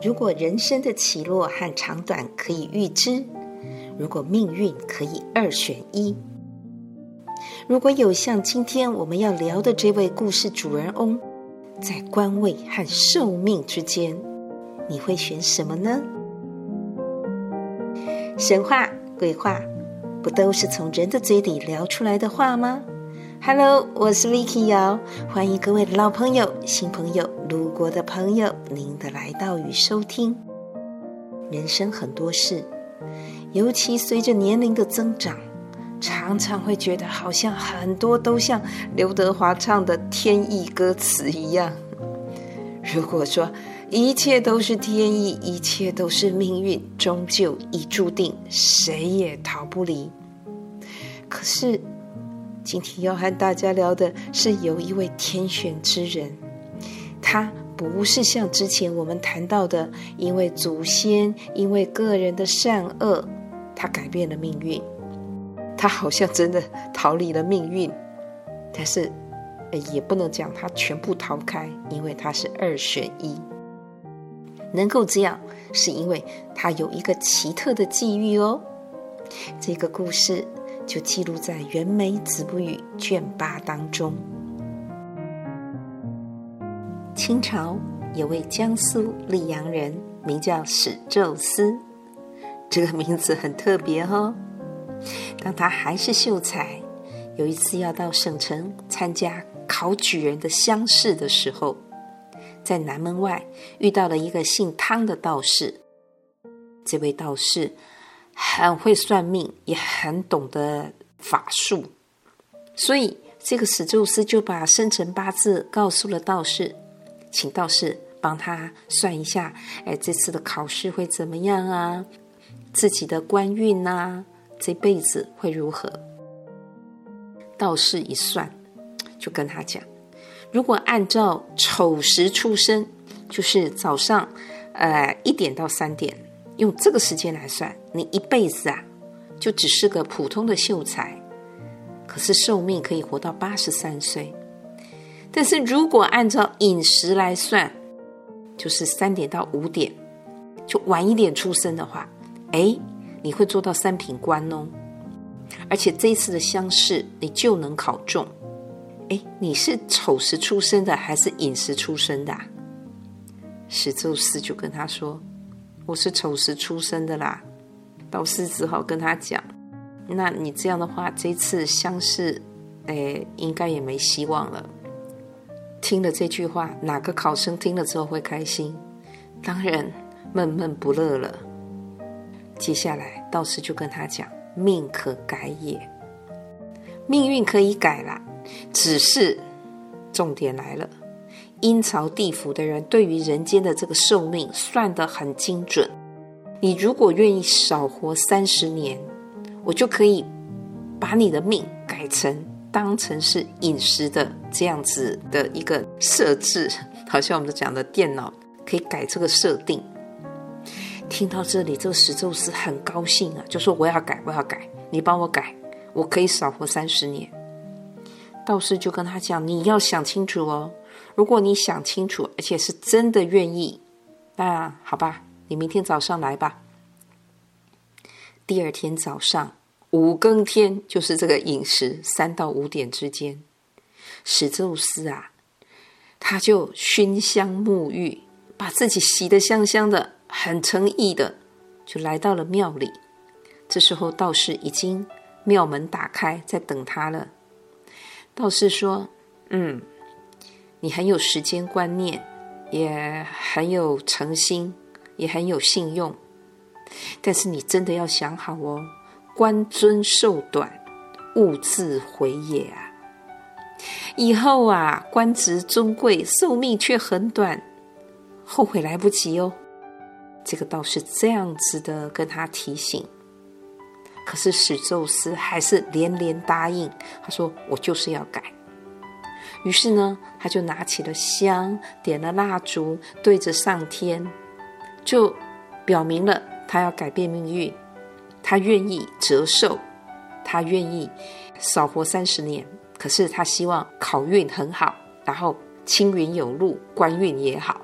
如果人生的起落和长短可以预知，如果命运可以二选一，如果有像今天我们要聊的这位故事主人翁，在官位和寿命之间，你会选什么呢？神话、鬼话，不都是从人的嘴里聊出来的话吗？Hello，我是 Vicky 姚，欢迎各位老朋友、新朋友、路过的朋友，您的来到与收听。人生很多事，尤其随着年龄的增长，常常会觉得好像很多都像刘德华唱的天意歌词一样。如果说一切都是天意，一切都是命运，终究已注定，谁也逃不离。可是，今天要和大家聊的是有一位天选之人，他不是像之前我们谈到的，因为祖先，因为个人的善恶，他改变了命运。他好像真的逃离了命运，但是，也不能讲他全部逃开，因为他是二选一。能够这样，是因为他有一个奇特的际遇哦。这个故事。就记录在《袁枚子不语》卷八当中。清朝有位江苏溧阳人，名叫史宙斯，这个名字很特别哦。当他还是秀才，有一次要到省城参加考举人的乡试的时候，在南门外遇到了一个姓汤的道士。这位道士。很会算命，也很懂得法术，所以这个史宙斯就把生辰八字告诉了道士，请道士帮他算一下，哎，这次的考试会怎么样啊？自己的官运呐、这辈子会如何？道士一算，就跟他讲，如果按照丑时出生，就是早上，呃，一点到三点。用这个时间来算，你一辈子啊，就只是个普通的秀才，可是寿命可以活到八十三岁。但是如果按照饮食来算，就是三点到五点，就晚一点出生的话，哎，你会做到三品官哦。而且这一次的乡试你就能考中。哎，你是丑时出生的还是寅时出生的啊？史宙斯就跟他说。我是丑时出生的啦，道士只好跟他讲：“那你这样的话，这次相试，哎，应该也没希望了。”听了这句话，哪个考生听了之后会开心？当然闷闷不乐了。接下来，道士就跟他讲：“命可改也，命运可以改啦，只是重点来了。”阴曹地府的人对于人间的这个寿命算得很精准。你如果愿意少活三十年，我就可以把你的命改成当成是饮食的这样子的一个设置，好像我们讲的电脑可以改这个设定。听到这里，这个石宙斯很高兴啊，就说我要改，我要改，你帮我改，我可以少活三十年。道士就跟他讲，你要想清楚哦。如果你想清楚，而且是真的愿意，那好吧，你明天早上来吧。第二天早上五更天，就是这个饮食三到五点之间，史宙斯啊，他就熏香沐浴，把自己洗得香香的，很诚意的，就来到了庙里。这时候道士已经庙门打开，在等他了。道士说：“嗯。”你很有时间观念，也很有诚心，也很有信用，但是你真的要想好哦，官尊寿短，勿自毁也啊！以后啊，官职尊贵，寿命却很短，后悔来不及哦。这个道士这样子的跟他提醒，可是史宙斯还是连连答应，他说：“我就是要改。”于是呢，他就拿起了香，点了蜡烛，对着上天，就表明了他要改变命运，他愿意折寿，他愿意少活三十年。可是他希望考运很好，然后青云有路，官运也好。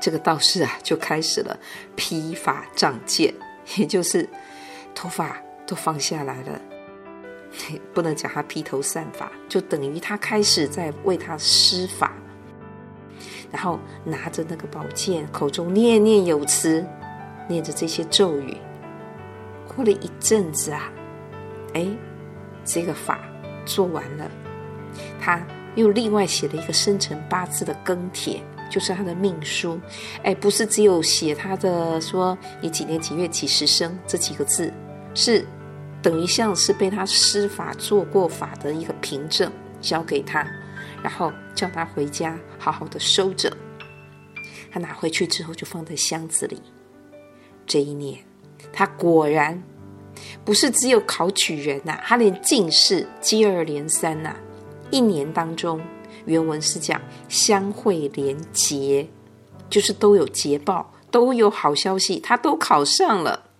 这个道士啊就开始了披发仗剑，也 就是头发都放下来了，不能讲他披头散发，就等于他开始在为他施法，然后拿着那个宝剑，口中念念有词，念着这些咒语。过了一阵子啊，哎，这个法做完了，他又另外写了一个生辰八字的庚帖。就是他的命书，哎，不是只有写他的说你几年几月几时生这几个字，是等于像是被他施法做过法的一个凭证交给他，然后叫他回家好好的收着。他拿回去之后就放在箱子里。这一年，他果然不是只有考取人呐、他连进士接二连三呐、一年当中。原文是讲相会连捷，就是都有捷报，都有好消息，他都考上了，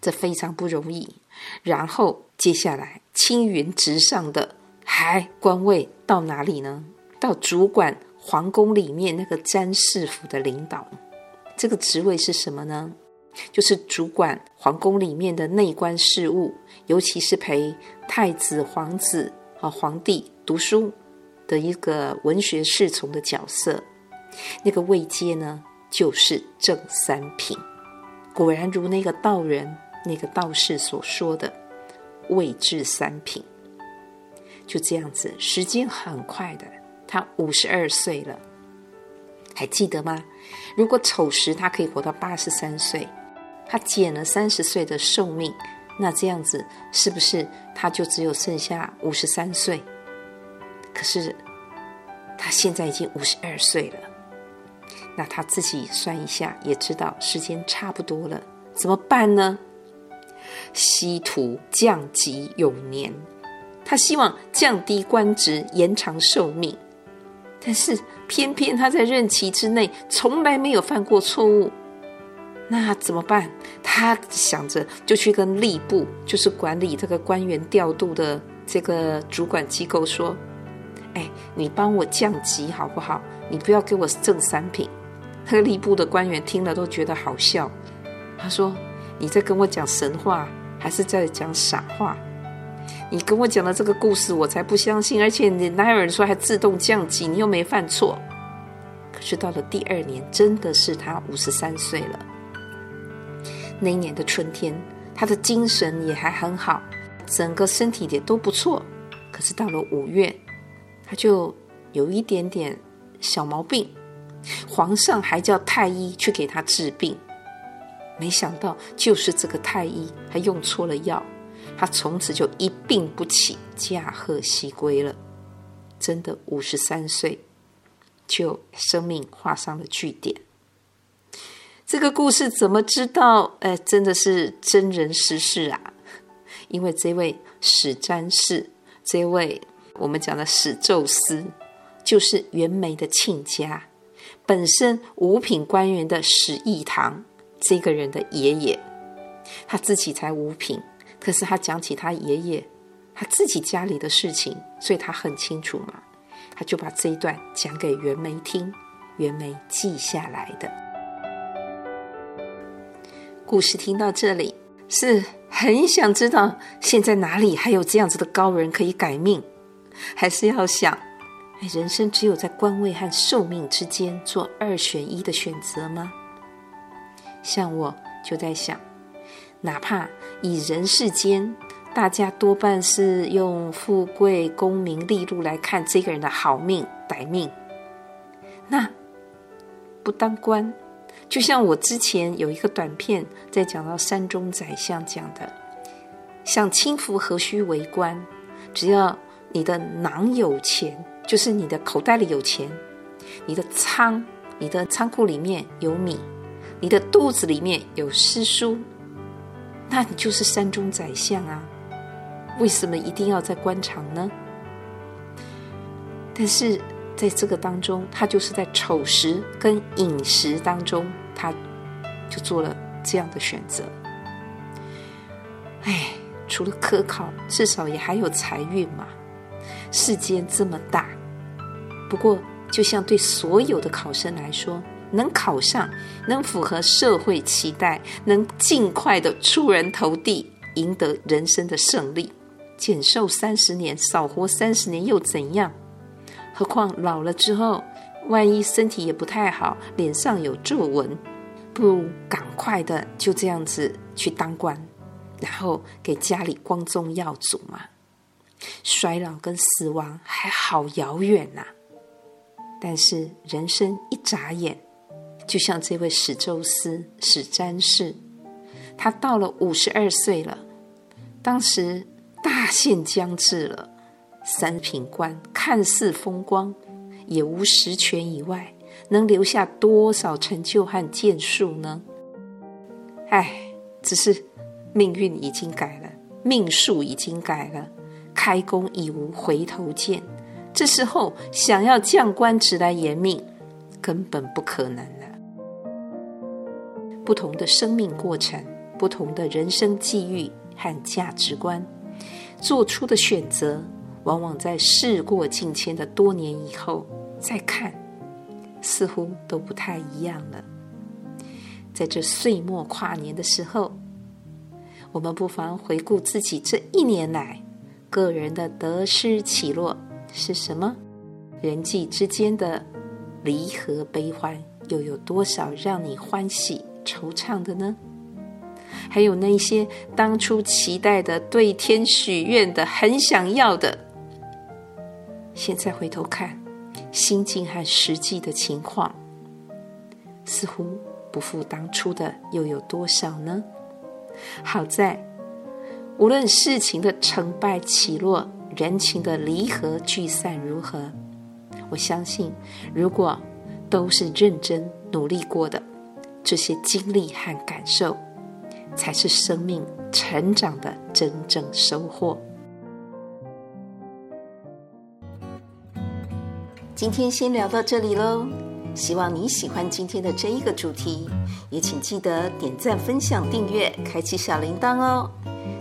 这非常不容易。然后接下来青云直上的还官位到哪里呢？到主管皇宫里面那个詹事府的领导，这个职位是什么呢？就是主管皇宫里面的内官事务，尤其是陪太子、皇子和皇帝读书。的一个文学侍从的角色，那个位阶呢，就是正三品。果然如那个道人、那个道士所说的，位至三品。就这样子，时间很快的，他五十二岁了，还记得吗？如果丑时他可以活到八十三岁，他减了三十岁的寿命，那这样子是不是他就只有剩下五十三岁？可是他现在已经五十二岁了，那他自己算一下，也知道时间差不多了，怎么办呢？希图降级永年，他希望降低官职，延长寿命，但是偏偏他在任期之内从来没有犯过错误，那怎么办？他想着就去跟吏部，就是管理这个官员调度的这个主管机构说。哎，你帮我降级好不好？你不要给我正三品。那个吏部的官员听了都觉得好笑。他说：“你在跟我讲神话，还是在讲傻话？你跟我讲的这个故事，我才不相信。而且你哪有人说还自动降级？你又没犯错。可是到了第二年，真的是他五十三岁了。那一年的春天，他的精神也还很好，整个身体也都不错。可是到了五月，他就有一点点小毛病，皇上还叫太医去给他治病，没想到就是这个太医他用错了药，他从此就一病不起，驾鹤西归了。真的五十三岁，就生命画上了句点。这个故事怎么知道？哎，真的是真人实事啊！因为这位史詹氏，这位。我们讲的史宙斯，就是袁枚的亲家，本身五品官员的史义堂这个人的爷爷，他自己才五品，可是他讲起他爷爷他自己家里的事情，所以他很清楚嘛，他就把这一段讲给袁枚听，袁枚记下来的。故事听到这里，是很想知道现在哪里还有这样子的高人可以改命。还是要想，人生只有在官位和寿命之间做二选一的选择吗？像我就在想，哪怕以人世间，大家多半是用富贵、功名利禄来看这个人的好命歹命，那不当官，就像我之前有一个短片在讲到山中宰相讲的，想轻浮何须为官，只要。你的囊有钱，就是你的口袋里有钱；你的仓，你的仓库里面有米；你的肚子里面有诗书，那你就是山中宰相啊！为什么一定要在官场呢？但是在这个当中，他就是在丑时跟寅时当中，他就做了这样的选择。哎，除了科考，至少也还有财运嘛。世间这么大，不过就像对所有的考生来说，能考上，能符合社会期待，能尽快的出人头地，赢得人生的胜利。减寿三十年，少活三十年又怎样？何况老了之后，万一身体也不太好，脸上有皱纹，不如赶快的就这样子去当官，然后给家里光宗耀祖嘛。衰老跟死亡还好遥远呐、但是人生一眨眼，就像这位史周斯史詹士，他到了五十二岁了，当时大限将至了，三品官看似风光，也无实权以外，能留下多少成就和建树呢？唉，只是命运已经改了，命数已经改了。开弓已无回头箭，这时候想要将官职来延命，根本不可能了。不同的生命过程，不同的人生际遇和价值观，做出的选择，往往在事过境迁的多年以后再看，似乎都不太一样了。在这岁末跨年的时候，我们不妨回顾自己这一年来。个人的得失起落是什么？人际之间的离合悲欢又有多少让你欢喜惆怅的呢？还有那些当初期待的、对天许愿的、很想要的，现在回头看，心境和实际的情况，似乎不复当初的又有多少呢？好在。无论事情的成败起落，人情的离合聚散如何，我相信，如果都是认真努力过的，这些经历和感受，才是生命成长的真正收获。今天先聊到这里喽，希望你喜欢今天的这一个主题，也请记得点赞、分享、订阅、开启小铃铛哦。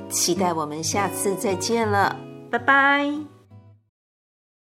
期待我们下次再见了，拜拜。